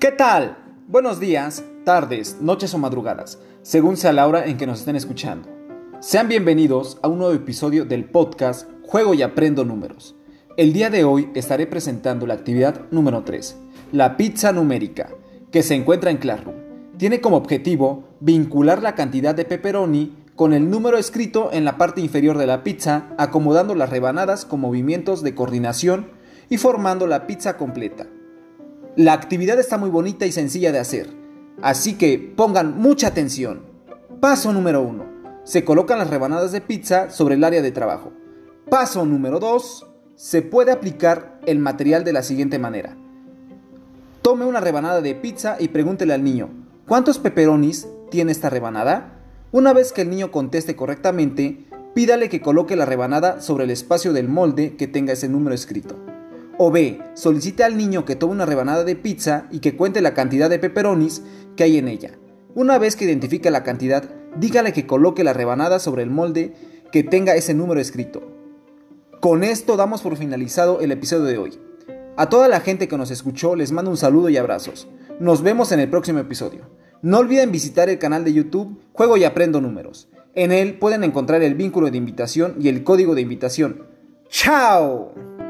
¿Qué tal? Buenos días, tardes, noches o madrugadas, según sea la hora en que nos estén escuchando. Sean bienvenidos a un nuevo episodio del podcast Juego y Aprendo Números. El día de hoy estaré presentando la actividad número 3, la pizza numérica, que se encuentra en Classroom. Tiene como objetivo vincular la cantidad de pepperoni con el número escrito en la parte inferior de la pizza, acomodando las rebanadas con movimientos de coordinación y formando la pizza completa. La actividad está muy bonita y sencilla de hacer, así que pongan mucha atención. Paso número 1. Se colocan las rebanadas de pizza sobre el área de trabajo. Paso número 2. Se puede aplicar el material de la siguiente manera. Tome una rebanada de pizza y pregúntele al niño, ¿cuántos pepperonis tiene esta rebanada? Una vez que el niño conteste correctamente, pídale que coloque la rebanada sobre el espacio del molde que tenga ese número escrito. O B, solicite al niño que tome una rebanada de pizza y que cuente la cantidad de pepperonis que hay en ella. Una vez que identifique la cantidad, dígale que coloque la rebanada sobre el molde que tenga ese número escrito. Con esto damos por finalizado el episodio de hoy. A toda la gente que nos escuchó les mando un saludo y abrazos. Nos vemos en el próximo episodio. No olviden visitar el canal de YouTube Juego y Aprendo Números. En él pueden encontrar el vínculo de invitación y el código de invitación. ¡Chao!